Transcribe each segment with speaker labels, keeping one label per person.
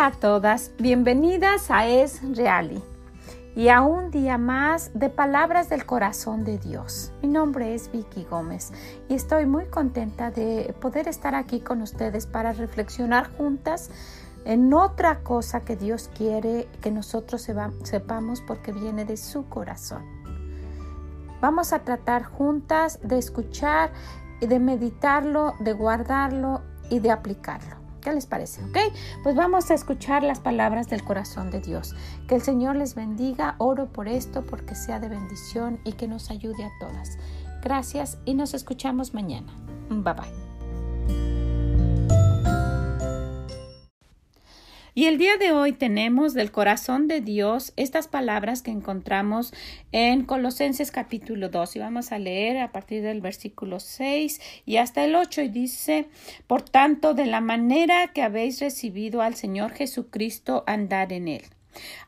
Speaker 1: Hola a todas, bienvenidas a Es Reali y a un día más de Palabras del Corazón de Dios. Mi nombre es Vicky Gómez y estoy muy contenta de poder estar aquí con ustedes para reflexionar juntas en otra cosa que Dios quiere que nosotros sepamos porque viene de su corazón. Vamos a tratar juntas de escuchar y de meditarlo, de guardarlo y de aplicarlo. ¿Qué les parece? ¿Ok? Pues vamos a escuchar las palabras del corazón de Dios. Que el Señor les bendiga. Oro por esto porque sea de bendición y que nos ayude a todas. Gracias y nos escuchamos mañana. Bye bye. Y el día de hoy tenemos del corazón de Dios estas palabras que encontramos en Colosenses capítulo 2 y vamos a leer a partir del versículo 6 y hasta el 8 y dice, por tanto, de la manera que habéis recibido al Señor Jesucristo, andad en él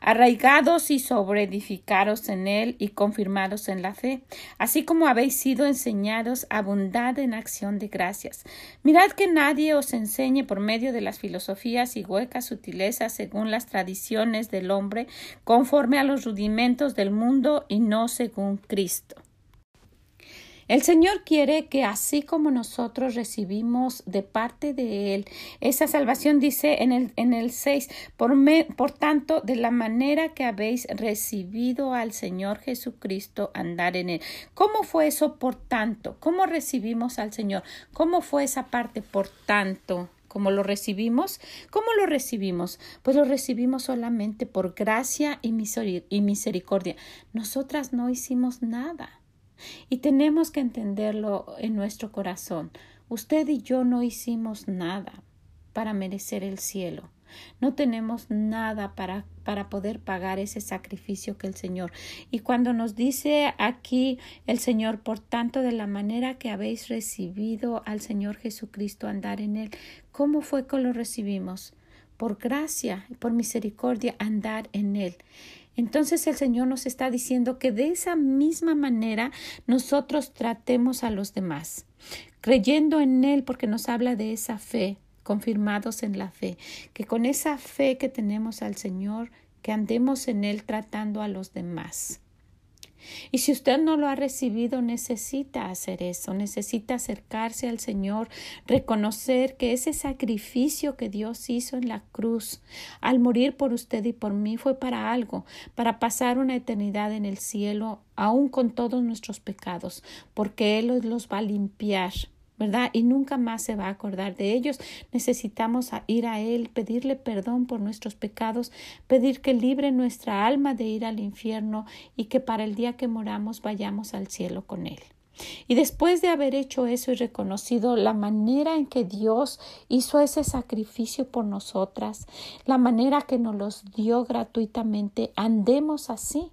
Speaker 1: arraigados y sobreedificados en él y confirmados en la fe, así como habéis sido enseñados, abundad en acción de gracias. Mirad que nadie os enseñe por medio de las filosofías y huecas sutilezas según las tradiciones del hombre, conforme a los rudimentos del mundo y no según Cristo. El Señor quiere que así como nosotros recibimos de parte de Él esa salvación, dice en el, en el 6, por, por tanto, de la manera que habéis recibido al Señor Jesucristo, andar en Él. ¿Cómo fue eso por tanto? ¿Cómo recibimos al Señor? ¿Cómo fue esa parte por tanto? ¿Cómo lo recibimos? ¿Cómo lo recibimos? Pues lo recibimos solamente por gracia y misericordia. Nosotras no hicimos nada. Y tenemos que entenderlo en nuestro corazón. Usted y yo no hicimos nada para merecer el cielo. No tenemos nada para, para poder pagar ese sacrificio que el Señor. Y cuando nos dice aquí el Señor, por tanto, de la manera que habéis recibido al Señor Jesucristo andar en Él, ¿cómo fue que lo recibimos? Por gracia por misericordia andar en Él. Entonces el Señor nos está diciendo que de esa misma manera nosotros tratemos a los demás, creyendo en Él porque nos habla de esa fe, confirmados en la fe, que con esa fe que tenemos al Señor, que andemos en Él tratando a los demás. Y si usted no lo ha recibido, necesita hacer eso, necesita acercarse al Señor, reconocer que ese sacrificio que Dios hizo en la cruz al morir por usted y por mí fue para algo, para pasar una eternidad en el cielo, aún con todos nuestros pecados, porque Él los va a limpiar ¿verdad? Y nunca más se va a acordar de ellos. Necesitamos ir a Él, pedirle perdón por nuestros pecados, pedir que libre nuestra alma de ir al infierno y que para el día que moramos vayamos al cielo con Él. Y después de haber hecho eso y reconocido la manera en que Dios hizo ese sacrificio por nosotras, la manera que nos los dio gratuitamente, andemos así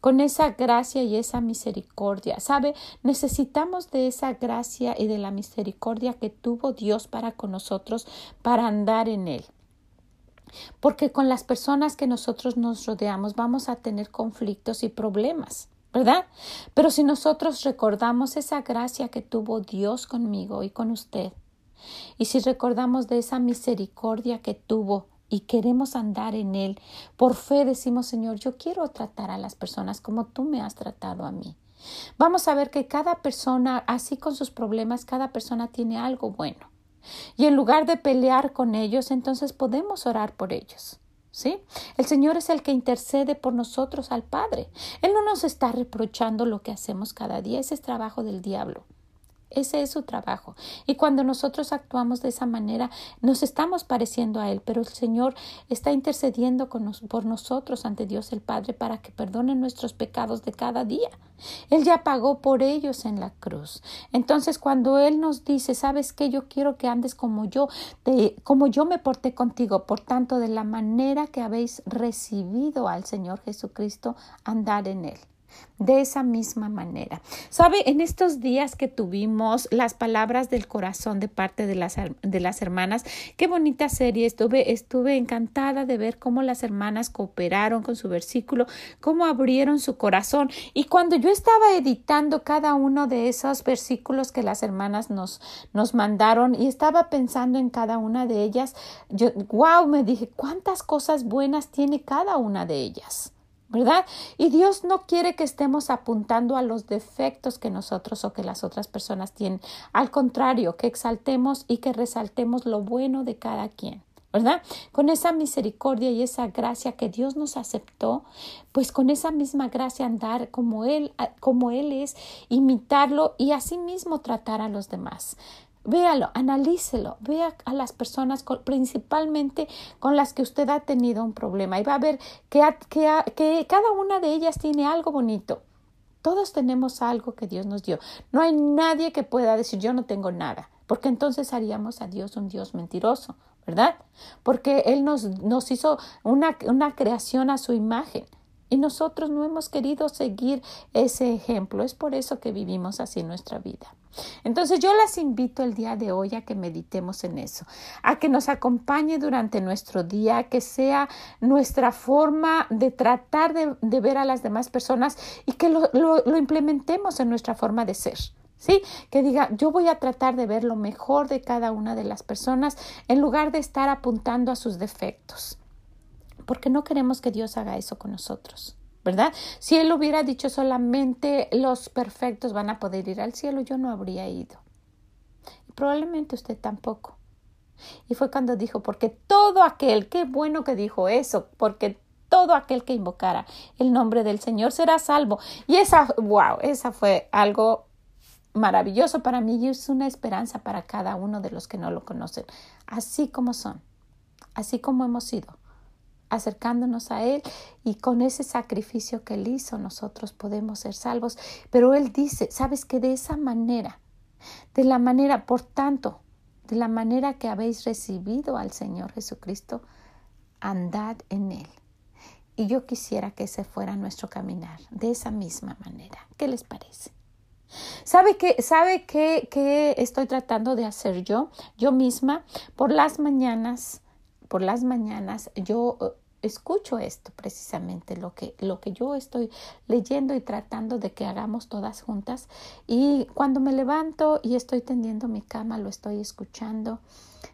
Speaker 1: con esa gracia y esa misericordia. ¿Sabe? Necesitamos de esa gracia y de la misericordia que tuvo Dios para con nosotros para andar en Él. Porque con las personas que nosotros nos rodeamos vamos a tener conflictos y problemas. ¿verdad? Pero si nosotros recordamos esa gracia que tuvo Dios conmigo y con usted, y si recordamos de esa misericordia que tuvo y queremos andar en Él. Por fe decimos, Señor, yo quiero tratar a las personas como tú me has tratado a mí. Vamos a ver que cada persona, así con sus problemas, cada persona tiene algo bueno. Y en lugar de pelear con ellos, entonces podemos orar por ellos. ¿Sí? El Señor es el que intercede por nosotros al Padre. Él no nos está reprochando lo que hacemos cada día. Ese es trabajo del diablo. Ese es su trabajo. Y cuando nosotros actuamos de esa manera, nos estamos pareciendo a Él, pero el Señor está intercediendo por nosotros ante Dios el Padre para que perdone nuestros pecados de cada día. Él ya pagó por ellos en la cruz. Entonces, cuando Él nos dice, ¿sabes qué? Yo quiero que andes como yo, como yo me porté contigo, por tanto, de la manera que habéis recibido al Señor Jesucristo, andar en Él. De esa misma manera. ¿Sabe? En estos días que tuvimos las palabras del corazón de parte de las, de las hermanas, qué bonita serie, estuve, estuve encantada de ver cómo las hermanas cooperaron con su versículo, cómo abrieron su corazón. Y cuando yo estaba editando cada uno de esos versículos que las hermanas nos, nos mandaron y estaba pensando en cada una de ellas, yo, wow, me dije, cuántas cosas buenas tiene cada una de ellas. ¿Verdad? Y Dios no quiere que estemos apuntando a los defectos que nosotros o que las otras personas tienen. Al contrario, que exaltemos y que resaltemos lo bueno de cada quien. ¿verdad? Con esa misericordia y esa gracia que Dios nos aceptó, pues con esa misma gracia andar como Él, como Él es, imitarlo y asimismo tratar a los demás. Véalo, analícelo, vea a las personas principalmente con las que usted ha tenido un problema y va a ver que, que cada una de ellas tiene algo bonito. Todos tenemos algo que Dios nos dio. No hay nadie que pueda decir yo no tengo nada, porque entonces haríamos a Dios un Dios mentiroso, ¿verdad? Porque Él nos, nos hizo una, una creación a su imagen. Y nosotros no hemos querido seguir ese ejemplo. Es por eso que vivimos así nuestra vida. Entonces yo las invito el día de hoy a que meditemos en eso, a que nos acompañe durante nuestro día, que sea nuestra forma de tratar de, ver a las demás personas y que lo, lo implementemos en nuestra forma de ser. ¿Sí? Que diga, yo voy a tratar de ver lo mejor de cada una de las personas en lugar de estar apuntando a sus defectos porque no queremos que Dios haga eso con nosotros. ¿verdad? Si Él hubiera dicho solamente los perfectos van a poder ir al cielo, yo no habría ido. Y probablemente usted tampoco. Y fue cuando dijo, porque todo aquel, qué bueno que dijo eso, porque todo aquel que invocara el nombre del Señor será salvo. Y esa, wow, esa fue algo maravilloso para mí y es una esperanza para cada uno de los que no lo conocen, así como son, así como hemos sido acercándonos a Él y con ese sacrificio que Él hizo nosotros podemos ser salvos. Pero Él dice, ¿sabes que De esa manera, de la manera, por tanto, de la manera que habéis recibido al Señor Jesucristo, andad en Él. Y yo quisiera que ese fuera nuestro caminar, de esa misma manera. ¿Qué les parece? ¿Sabe qué, sabe qué, qué estoy tratando de hacer yo? Yo misma, por las mañanas, por las mañanas, yo escucho esto precisamente, lo que, lo que yo estoy leyendo y tratando de que hagamos todas juntas. Y cuando me levanto y estoy tendiendo mi cama, lo estoy escuchando.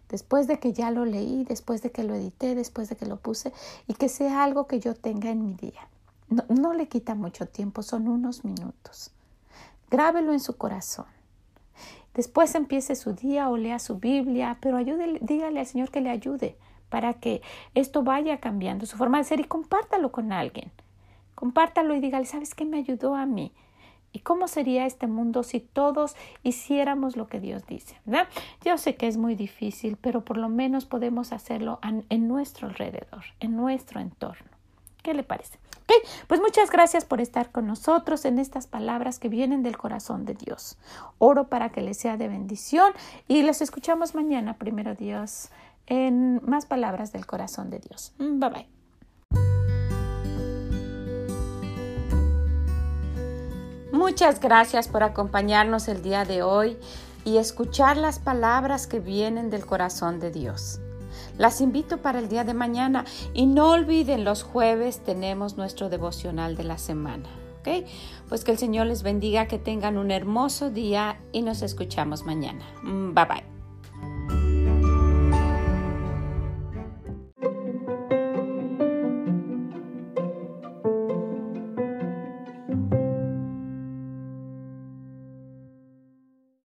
Speaker 1: Después de que ya lo leí, después de que lo edité, después de que lo puse, y que sea algo que yo tenga en mi día. No, no le quita mucho tiempo, son unos minutos. Grábelo en su corazón. Después empiece su día o lea su Biblia, pero ayúdele, dígale al Señor que le ayude para que esto vaya cambiando su forma de ser y compártalo con alguien. Compártalo y dígale, ¿sabes qué me ayudó a mí? ¿Y cómo sería este mundo si todos hiciéramos lo que Dios dice? ¿verdad? Yo sé que es muy difícil, pero por lo menos podemos hacerlo en nuestro alrededor, en nuestro entorno. ¿Qué le parece? Ok, pues muchas gracias por estar con nosotros en estas palabras que vienen del corazón de Dios. Oro para que les sea de bendición y los escuchamos mañana, primero Dios en más palabras del corazón de Dios. Mm, bye bye. Muchas gracias por acompañarnos el día de hoy y escuchar las palabras que vienen del corazón de Dios. Las invito para el día de mañana y no olviden los jueves tenemos nuestro devocional de la semana. ¿ok? Pues que el Señor les bendiga, que tengan un hermoso día y nos escuchamos mañana. Mm, bye bye.